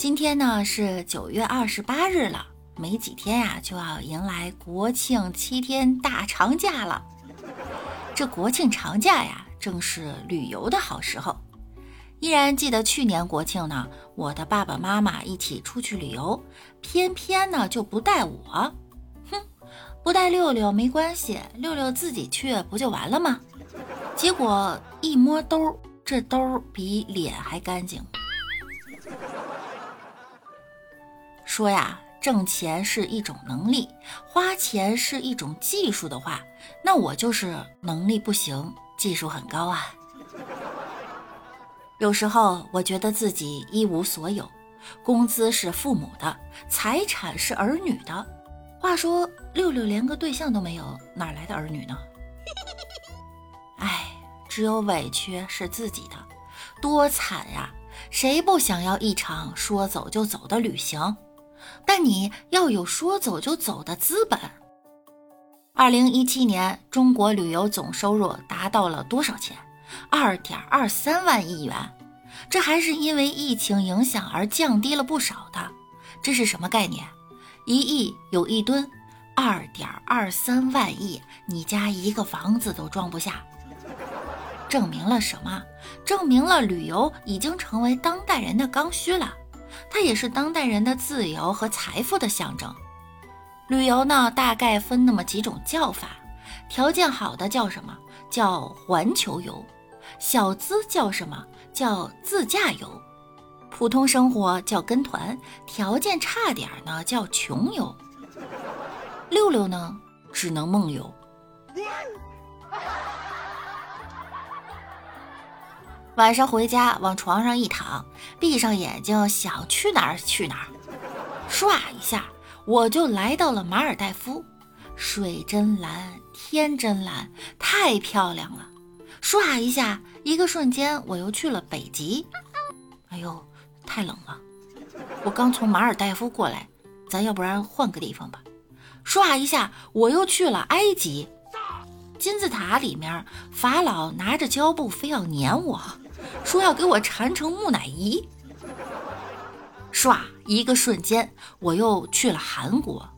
今天呢是九月二十八日了。没几天呀，就要迎来国庆七天大长假了。这国庆长假呀，正是旅游的好时候。依然记得去年国庆呢，我的爸爸妈妈一起出去旅游，偏偏呢就不带我。哼，不带六六没关系，六六自己去不就完了吗？结果一摸兜，这兜比脸还干净。说呀。挣钱是一种能力，花钱是一种技术的话，那我就是能力不行，技术很高啊。有时候我觉得自己一无所有，工资是父母的，财产是儿女的。话说六六连个对象都没有，哪来的儿女呢？哎，只有委屈是自己的，多惨呀！谁不想要一场说走就走的旅行？但你要有说走就走的资本。二零一七年，中国旅游总收入达到了多少钱？二点二三万亿元。这还是因为疫情影响而降低了不少的。这是什么概念？一亿有一吨，二点二三万亿，你家一个房子都装不下。证明了什么？证明了旅游已经成为当代人的刚需了。它也是当代人的自由和财富的象征。旅游呢，大概分那么几种叫法：条件好的叫什么？叫环球游；小资叫什么？叫自驾游；普通生活叫跟团；条件差点呢叫穷游。六六呢，只能梦游。晚上回家，往床上一躺，闭上眼睛，想去哪儿去哪儿。唰一下，我就来到了马尔代夫。水真蓝，天真蓝，太漂亮了。唰一下，一个瞬间，我又去了北极。哎呦，太冷了。我刚从马尔代夫过来，咱要不然换个地方吧。唰一下，我又去了埃及。金字塔里面，法老拿着胶布非要粘我。说要给我缠成木乃伊，唰，一个瞬间我又去了韩国。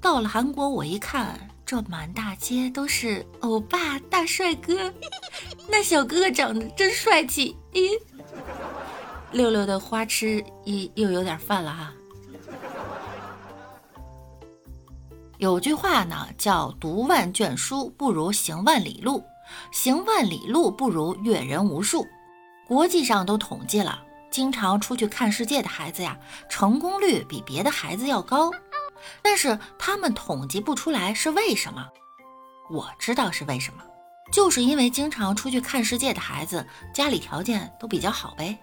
到了韩国，我一看，这满大街都是欧巴大帅哥，那小哥哥长得真帅气。咦，六六的花痴又又有点犯了哈。有句话呢，叫“读万卷书不如行万里路，行万里路不如阅人无数”。国际上都统计了，经常出去看世界的孩子呀，成功率比别的孩子要高。但是他们统计不出来是为什么？我知道是为什么，就是因为经常出去看世界的孩子家里条件都比较好呗。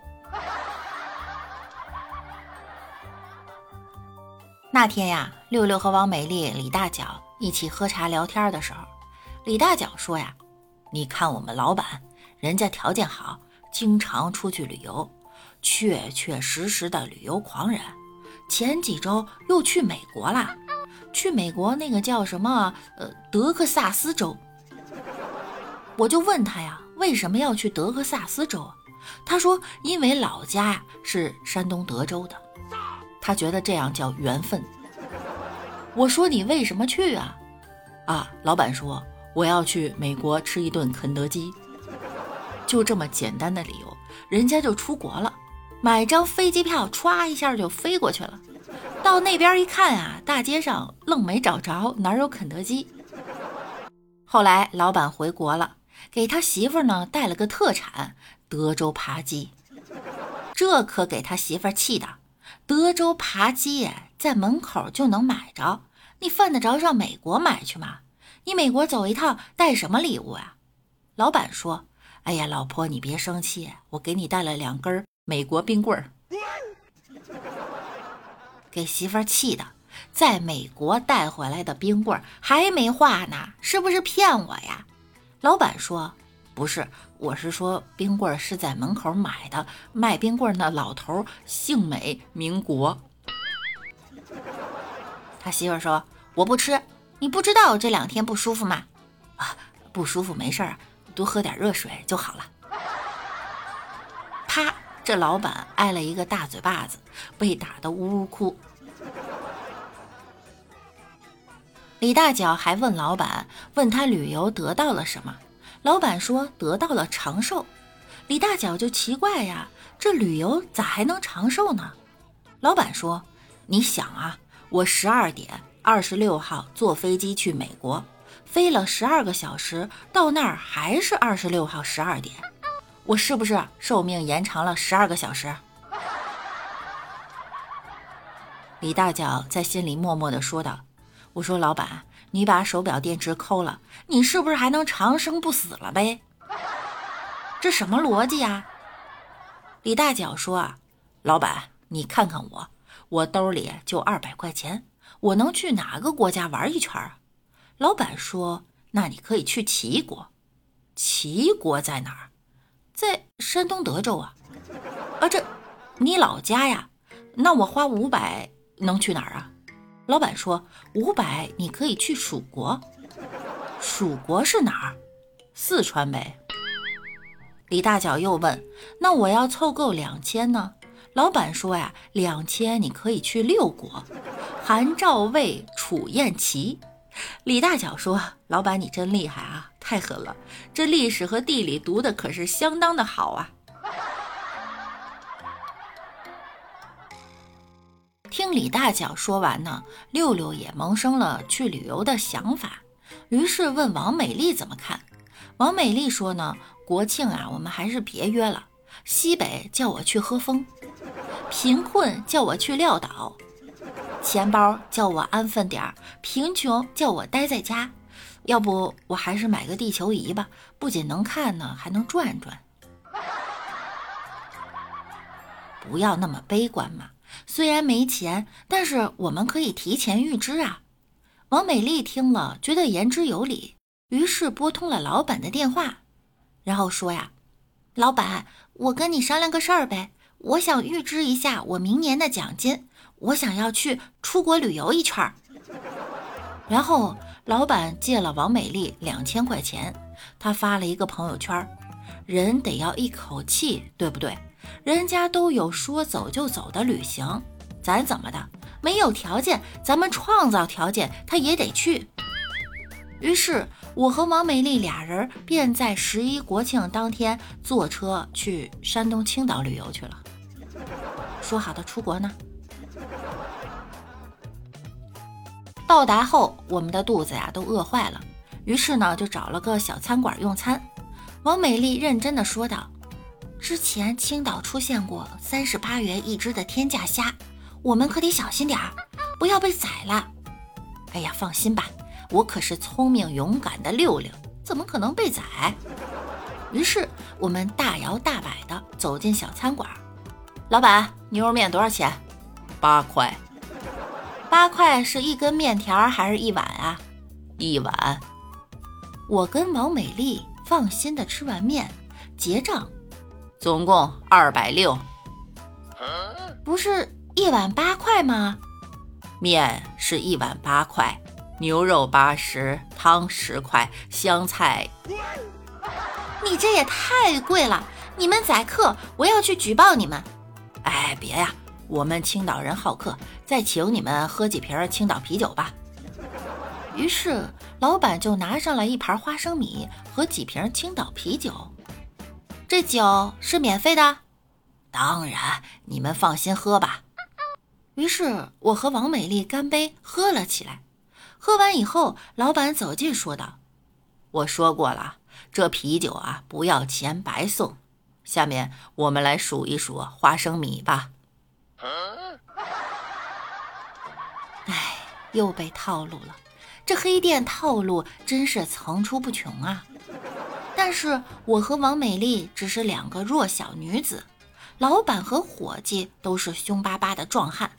那天呀，六六和王美丽、李大脚一起喝茶聊天的时候，李大脚说呀：“你看我们老板，人家条件好。”经常出去旅游，确确实实的旅游狂人。前几周又去美国了，去美国那个叫什么？呃，德克萨斯州。我就问他呀，为什么要去德克萨斯州？他说，因为老家呀是山东德州的，他觉得这样叫缘分。我说你为什么去啊？啊，老板说我要去美国吃一顿肯德基。就这么简单的理由，人家就出国了，买张飞机票，歘一下就飞过去了。到那边一看啊，大街上愣没找着，哪有肯德基？后来老板回国了，给他媳妇呢带了个特产——德州扒鸡。这可给他媳妇气的，德州扒鸡在门口就能买着，你犯得着上美国买去吗？你美国走一趟带什么礼物啊？老板说。哎呀，老婆，你别生气，我给你带了两根美国冰棍儿。给媳妇儿气的，在美国带回来的冰棍儿还没化呢，是不是骗我呀？老板说不是，我是说冰棍是在门口买的，卖冰棍那老头姓美名国。他媳妇说我不吃，你不知道这两天不舒服吗？啊，不舒服没事儿，多喝点热水就好了。啪！这老板挨了一个大嘴巴子，被打得呜呜哭。李大脚还问老板，问他旅游得到了什么？老板说得到了长寿。李大脚就奇怪呀，这旅游咋还能长寿呢？老板说：“你想啊，我十二点二十六号坐飞机去美国，飞了十二个小时，到那儿还是二十六号十二点。”我是不是寿命延长了十二个小时？李大脚在心里默默的说道：“我说老板，你把手表电池抠了，你是不是还能长生不死了呗？这什么逻辑呀？”李大脚说：“啊，老板，你看看我，我兜里就二百块钱，我能去哪个国家玩一圈啊？”老板说：“那你可以去齐国，齐国在哪儿？”在山东德州啊，啊这，你老家呀？那我花五百能去哪儿啊？老板说五百你可以去蜀国，蜀国是哪儿？四川呗。李大脚又问，那我要凑够两千呢？老板说呀，两千你可以去六国，韩、赵、魏、楚、燕、齐。李大脚说：“老板，你真厉害啊，太狠了！这历史和地理读的可是相当的好啊。”李大脚说完呢，六六也萌生了去旅游的想法，于是问王美丽怎么看。王美丽说呢：“国庆啊，我们还是别约了。西北叫我去喝风，贫困叫我去撂倒。”钱包叫我安分点儿，贫穷叫我待在家。要不我还是买个地球仪吧，不仅能看呢，还能转转。不要那么悲观嘛，虽然没钱，但是我们可以提前预支啊。王美丽听了，觉得言之有理，于是拨通了老板的电话，然后说呀：“老板，我跟你商量个事儿呗，我想预支一下我明年的奖金。”我想要去出国旅游一圈儿，然后老板借了王美丽两千块钱，他发了一个朋友圈人得要一口气，对不对？人家都有说走就走的旅行，咱怎么的？没有条件，咱们创造条件，他也得去。于是我和王美丽俩人便在十一国庆当天坐车去山东青岛旅游去了。说好的出国呢？到达后，我们的肚子呀都饿坏了，于是呢就找了个小餐馆用餐。王美丽认真的说道：“之前青岛出现过三十八元一只的天价虾，我们可得小心点儿，不要被宰了。”哎呀，放心吧，我可是聪明勇敢的六六，怎么可能被宰？于是我们大摇大摆的走进小餐馆。老板，牛肉面多少钱？八块。八块是一根面条还是一碗啊？一碗。我跟王美丽放心的吃完面，结账，总共二百六。不是一碗八块吗？面是一碗八块，牛肉八十，汤十块，香菜。你这也太贵了！你们宰客，我要去举报你们。哎，别呀。我们青岛人好客，再请你们喝几瓶青岛啤酒吧。于是老板就拿上来一盘花生米和几瓶青岛啤酒。这酒是免费的，当然，你们放心喝吧。于是我和王美丽干杯，喝了起来。喝完以后，老板走近说道：“我说过了，这啤酒啊不要钱，白送。下面我们来数一数花生米吧。”哎，又被套路了！这黑店套路真是层出不穷啊！但是我和王美丽只是两个弱小女子，老板和伙计都是凶巴巴的壮汉，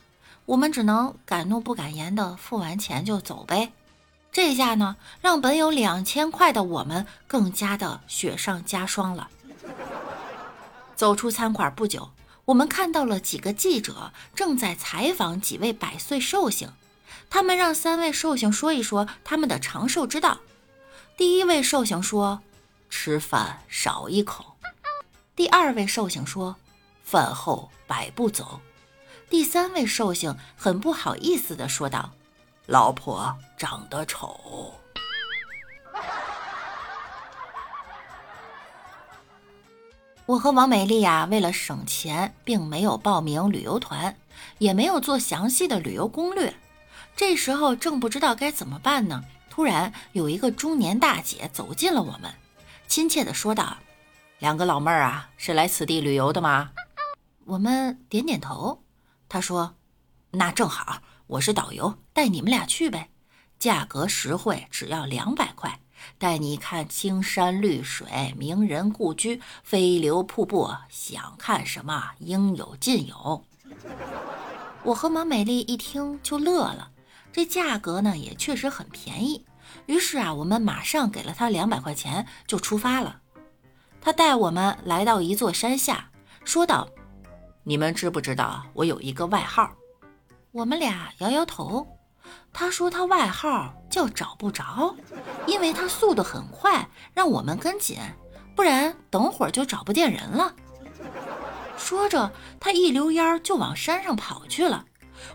我们只能敢怒不敢言的付完钱就走呗。这下呢，让本有两千块的我们更加的雪上加霜了。走出餐馆不久，我们看到了几个记者正在采访几位百岁寿星，他们让三位寿星说一说他们的长寿之道。第一位寿星说：“吃饭少一口。”第二位寿星说：“饭后百步走。”第三位寿星很不好意思的说道。老婆长得丑。我和王美丽呀，为了省钱，并没有报名旅游团，也没有做详细的旅游攻略。这时候正不知道该怎么办呢，突然有一个中年大姐走进了我们，亲切的说道：“两个老妹儿啊，是来此地旅游的吗？”我们点点头。她说：“那正好。”我是导游，带你们俩去呗，价格实惠，只要两百块，带你看青山绿水、名人故居、飞流瀑布，想看什么应有尽有。我和王美丽一听就乐了，这价格呢也确实很便宜。于是啊，我们马上给了他两百块钱就出发了。他带我们来到一座山下，说道：“你们知不知道我有一个外号？”我们俩摇摇头，他说他外号叫找不着，因为他速度很快，让我们跟紧，不然等会儿就找不见人了。说着，他一溜烟就往山上跑去了。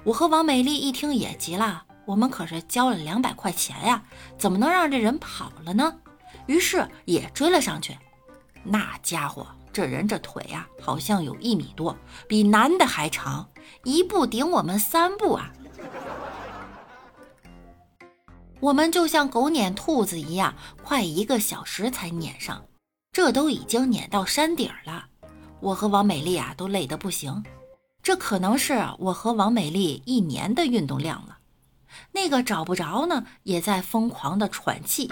我和王美丽一听也急了，我们可是交了两百块钱呀，怎么能让这人跑了呢？于是也追了上去。那家伙。这人这腿呀，好像有一米多，比男的还长，一步顶我们三步啊！我们就像狗撵兔子一样，快一个小时才撵上，这都已经撵到山顶了。我和王美丽啊，都累得不行，这可能是我和王美丽一年的运动量了。那个找不着呢，也在疯狂的喘气，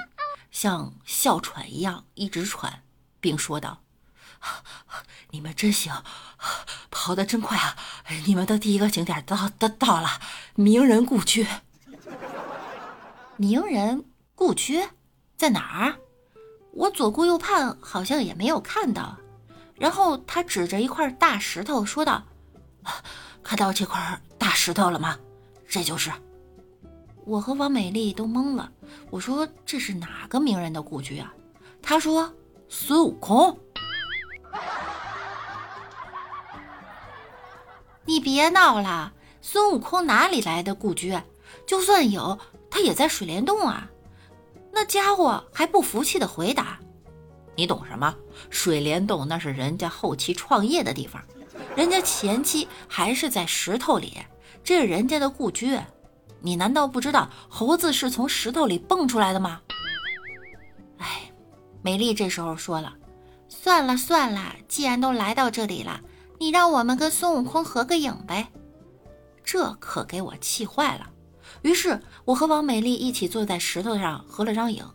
像哮喘一样一直喘，并说道。你们真行，跑得真快啊！你们的第一个景点到到到了，名人故居。名人故居在哪儿？我左顾右盼，好像也没有看到。然后他指着一块大石头说道：“看到这块大石头了吗？这就是。”我和王美丽都懵了。我说：“这是哪个名人的故居啊？”他说：“孙悟空。”你别闹了，孙悟空哪里来的故居？就算有，他也在水帘洞啊！那家伙还不服气的回答：“你懂什么？水帘洞那是人家后期创业的地方，人家前期还是在石头里，这是人家的故居。你难道不知道猴子是从石头里蹦出来的吗？”哎，美丽这时候说了：“算了算了，既然都来到这里了。”你让我们跟孙悟空合个影呗，这可给我气坏了。于是我和王美丽一起坐在石头上合了张影。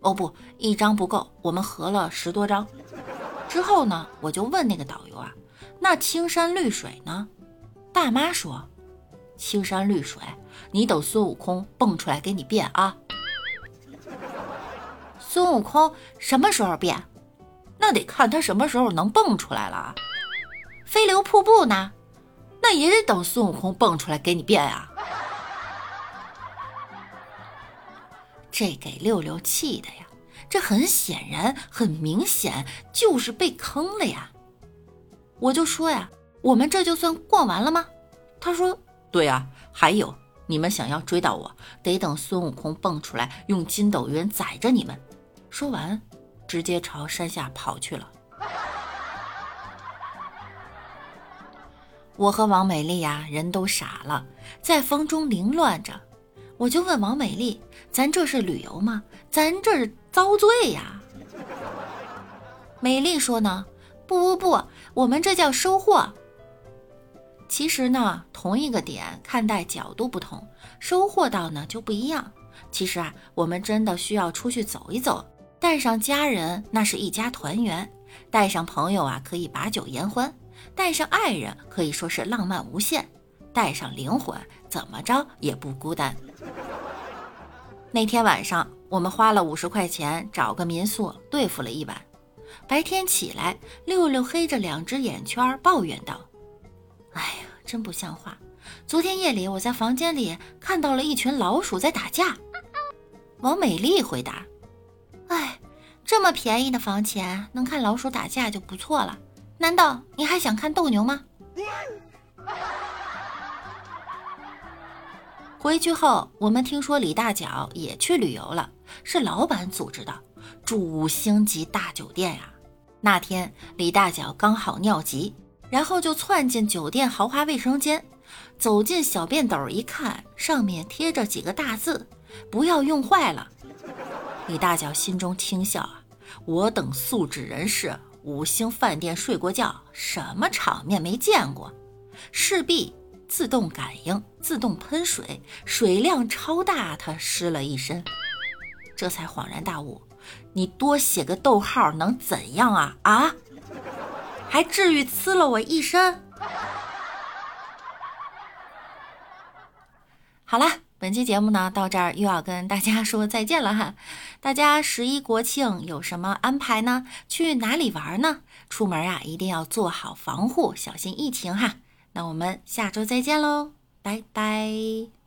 哦不，一张不够，我们合了十多张。之后呢，我就问那个导游啊，那青山绿水呢？大妈说，青山绿水，你等孙悟空蹦出来给你变啊。孙悟空什么时候变？那得看他什么时候能蹦出来了。飞流瀑布呢？那也得等孙悟空蹦出来给你变啊！这给六六气的呀！这很显然、很明显就是被坑了呀！我就说呀，我们这就算逛完了吗？他说：“对呀，还有，你们想要追到我，得等孙悟空蹦出来，用筋斗云载着你们。”说完，直接朝山下跑去了。我和王美丽呀，人都傻了，在风中凌乱着。我就问王美丽：“咱这是旅游吗？咱这是遭罪呀！”美丽说：“呢，不不不，我们这叫收获。其实呢，同一个点看待角度不同，收获到呢就不一样。其实啊，我们真的需要出去走一走，带上家人，那是一家团圆；带上朋友啊，可以把酒言欢。”带上爱人可以说是浪漫无限，带上灵魂，怎么着也不孤单。那天晚上，我们花了五十块钱找个民宿对付了一晚。白天起来，六六黑着两只眼圈抱怨道：“哎呀，真不像话！昨天夜里我在房间里看到了一群老鼠在打架。”王美丽回答：“哎，这么便宜的房钱，能看老鼠打架就不错了。难道你还想看斗牛吗？”回去后，我们听说李大脚也去旅游了，是老板组织的。住五星级大酒店呀！那天李大脚刚好尿急，然后就窜进酒店豪华卫生间，走进小便斗一看，上面贴着几个大字：“不要用坏了。”李大脚心中轻笑啊，我等素质人士，五星饭店睡过觉，什么场面没见过？势必自动感应、自动喷水，水量超大，他湿了一身，这才恍然大悟。你多写个逗号能怎样啊啊？还至于呲了我一身？好了，本期节目呢到这儿又要跟大家说再见了哈。大家十一国庆有什么安排呢？去哪里玩呢？出门啊一定要做好防护，小心疫情哈。那我们下周再见喽，拜拜。